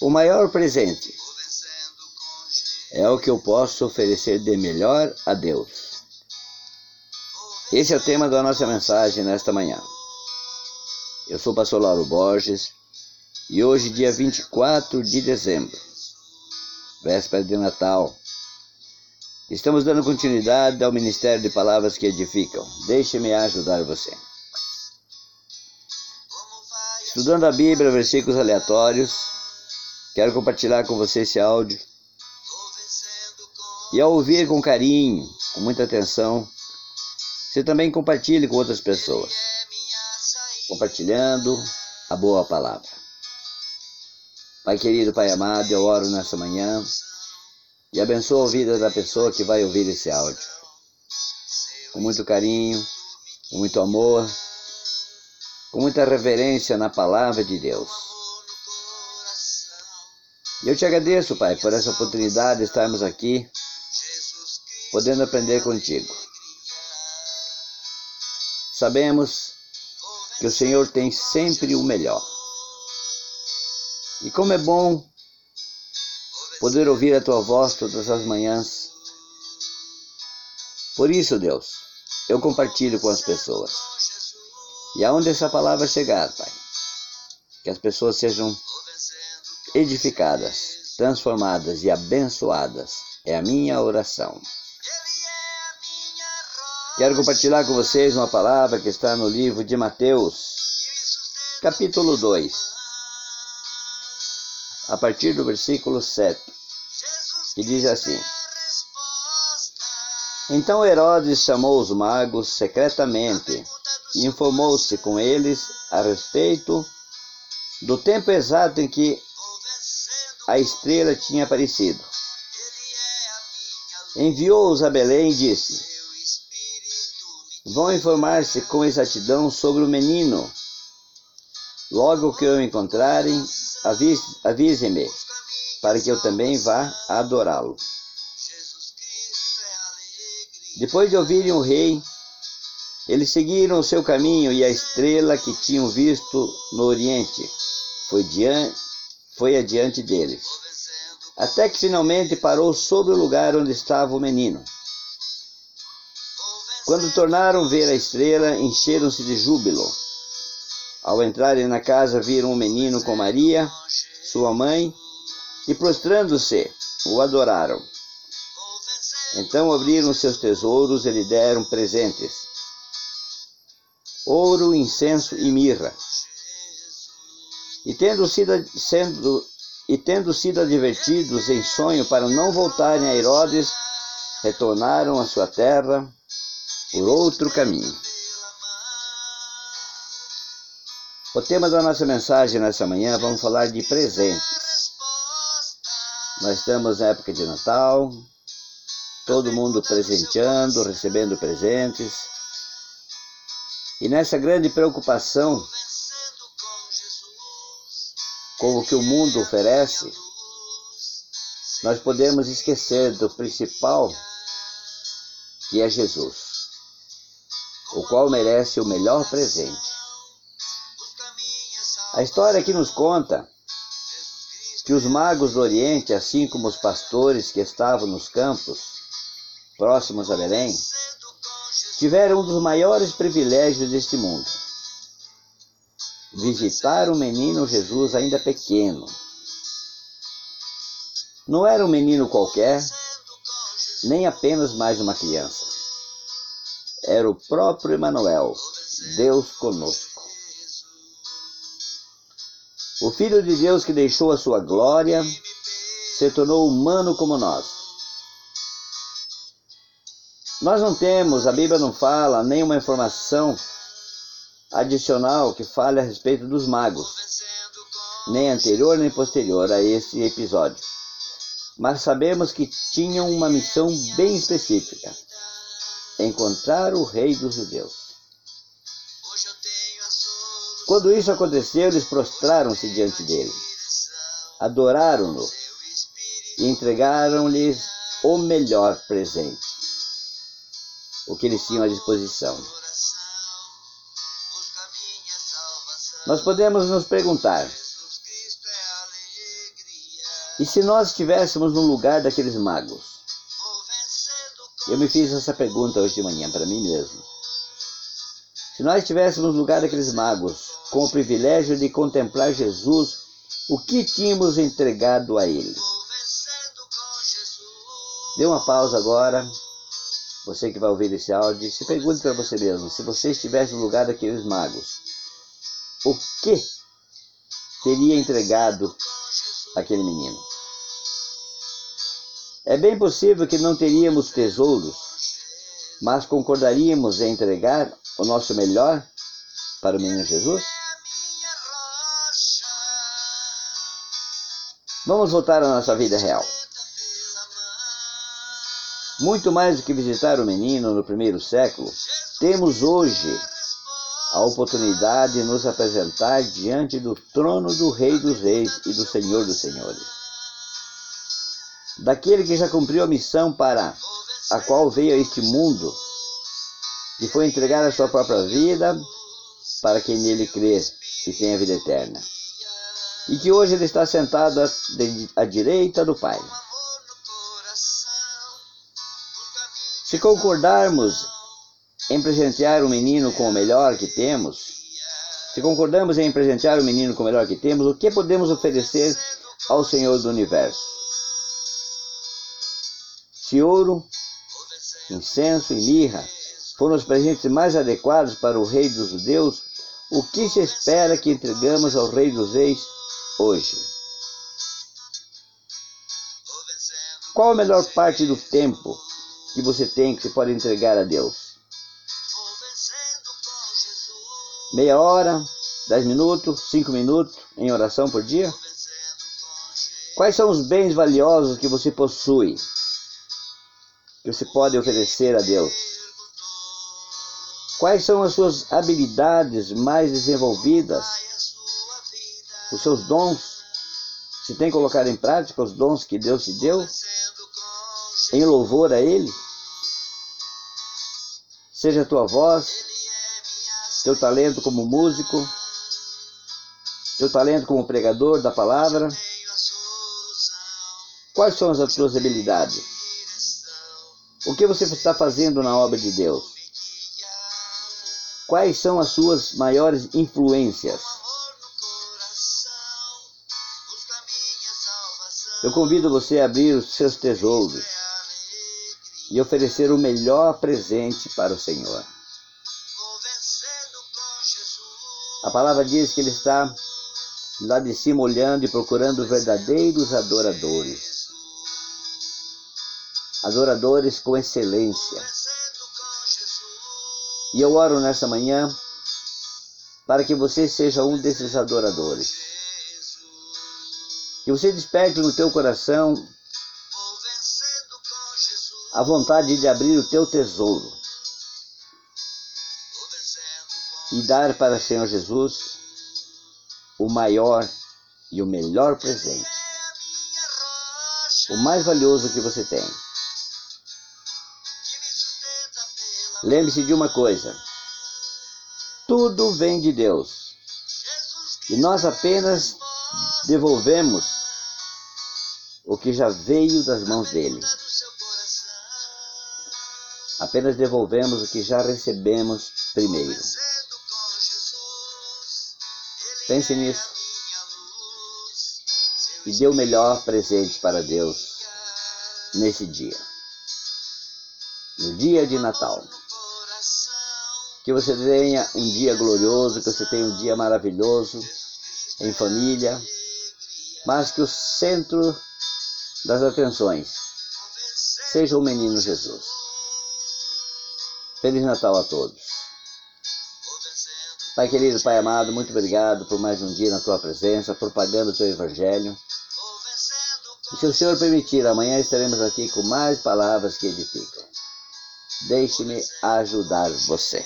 O maior presente é o que eu posso oferecer de melhor a Deus. Esse é o tema da nossa mensagem nesta manhã. Eu sou o pastor Lauro Borges e hoje, dia 24 de dezembro, véspera de Natal, estamos dando continuidade ao Ministério de Palavras que Edificam. Deixe-me ajudar você. Estudando a Bíblia, versículos aleatórios, quero compartilhar com você esse áudio. E ao ouvir com carinho, com muita atenção, você também compartilhe com outras pessoas, compartilhando a boa palavra. Pai querido, Pai amado, eu oro nessa manhã e abençoa a vida da pessoa que vai ouvir esse áudio. Com muito carinho, com muito amor, com muita reverência na palavra de Deus. Eu te agradeço, Pai, por essa oportunidade de estarmos aqui, podendo aprender contigo. Sabemos que o Senhor tem sempre o melhor. E como é bom poder ouvir a tua voz todas as manhãs. Por isso, Deus, eu compartilho com as pessoas. E aonde essa palavra chegar, Pai, que as pessoas sejam edificadas, transformadas e abençoadas, é a minha oração. Quero compartilhar com vocês uma palavra que está no livro de Mateus, capítulo 2, a partir do versículo 7, que diz assim: Então Herodes chamou os magos secretamente e informou-se com eles a respeito do tempo exato em que a estrela tinha aparecido. Enviou-os a Belém e disse: Vão informar-se com exatidão sobre o menino. Logo que o encontrarem, avisem-me, para que eu também vá adorá-lo. Depois de ouvirem o rei, eles seguiram o seu caminho e a estrela que tinham visto no oriente foi, diante, foi adiante deles, até que finalmente parou sobre o lugar onde estava o menino. Quando tornaram ver a estrela, encheram-se de júbilo. Ao entrarem na casa, viram o menino com Maria, sua mãe, e prostrando-se, o adoraram. Então abriram seus tesouros e lhe deram presentes: ouro, incenso e mirra. E tendo sido, sendo, e tendo sido advertidos em sonho para não voltarem a Herodes, retornaram à sua terra por outro caminho. O tema da nossa mensagem nessa manhã, vamos falar de presentes. Nós estamos na época de Natal, todo mundo presenteando, recebendo presentes. E nessa grande preocupação com o que o mundo oferece, nós podemos esquecer do principal, que é Jesus o qual merece o melhor presente. A história aqui nos conta que os magos do Oriente, assim como os pastores que estavam nos campos próximos a Belém, tiveram um dos maiores privilégios deste mundo: visitar o menino Jesus ainda pequeno. Não era um menino qualquer, nem apenas mais uma criança era o próprio Emanuel, Deus conosco. O Filho de Deus que deixou a sua glória se tornou humano como nós. Nós não temos, a Bíblia não fala nenhuma informação adicional que fale a respeito dos magos, nem anterior nem posterior a esse episódio. Mas sabemos que tinham uma missão bem específica encontrar o rei dos judeus. Quando isso aconteceu, eles prostraram-se diante dele, adoraram-no e entregaram-lhes o melhor presente, o que eles tinham à disposição. Nós podemos nos perguntar: E se nós estivéssemos no lugar daqueles magos? Eu me fiz essa pergunta hoje de manhã para mim mesmo. Se nós estivéssemos no lugar daqueles magos, com o privilégio de contemplar Jesus, o que tínhamos entregado a Ele? Dê uma pausa agora. Você que vai ouvir esse áudio, se pergunte para você mesmo: se você estivesse no lugar daqueles magos, o que teria entregado aquele menino? É bem possível que não teríamos tesouros, mas concordaríamos em entregar o nosso melhor para o menino Jesus? Vamos voltar à nossa vida real. Muito mais do que visitar o menino no primeiro século, temos hoje a oportunidade de nos apresentar diante do trono do Rei dos Reis e do Senhor dos Senhores daquele que já cumpriu a missão para a qual veio a este mundo e foi entregar a sua própria vida para quem nele crê e tenha vida eterna. E que hoje ele está sentado à direita do Pai. Se concordarmos em presentear o menino com o melhor que temos, se concordamos em presentear o menino com o melhor que temos, o que podemos oferecer ao Senhor do universo? Se ouro, incenso e mirra foram os presentes mais adequados para o rei dos judeus, o que se espera que entregamos ao rei dos reis hoje? Qual a melhor parte do tempo que você tem que você pode entregar a Deus? Meia hora, dez minutos, cinco minutos em oração por dia? Quais são os bens valiosos que você possui? que você pode oferecer a Deus? Quais são as suas habilidades mais desenvolvidas? Os seus dons? Se tem colocado em prática os dons que Deus te deu? Em louvor a Ele? Seja a tua voz, teu talento como músico, teu talento como pregador da palavra. Quais são as tuas habilidades? O que você está fazendo na obra de Deus? Quais são as suas maiores influências? Eu convido você a abrir os seus tesouros e oferecer o melhor presente para o Senhor. A palavra diz que ele está lá de cima olhando e procurando verdadeiros adoradores adoradores com excelência. E eu oro nessa manhã para que você seja um desses adoradores. Que você desperte no teu coração a vontade de abrir o teu tesouro e dar para o Senhor Jesus o maior e o melhor presente, o mais valioso que você tem. Lembre-se de uma coisa: tudo vem de Deus e nós apenas devolvemos o que já veio das mãos dele. Apenas devolvemos o que já recebemos primeiro. Pense nisso. E dê o melhor presente para Deus nesse dia. No dia de Natal que você tenha um dia glorioso, que você tenha um dia maravilhoso em família, mas que o centro das atenções seja o menino Jesus. Feliz Natal a todos. Pai querido, Pai amado, muito obrigado por mais um dia na tua presença, propagando o teu evangelho. E se o Senhor permitir, amanhã estaremos aqui com mais palavras que edificam. Deixe-me ajudar você.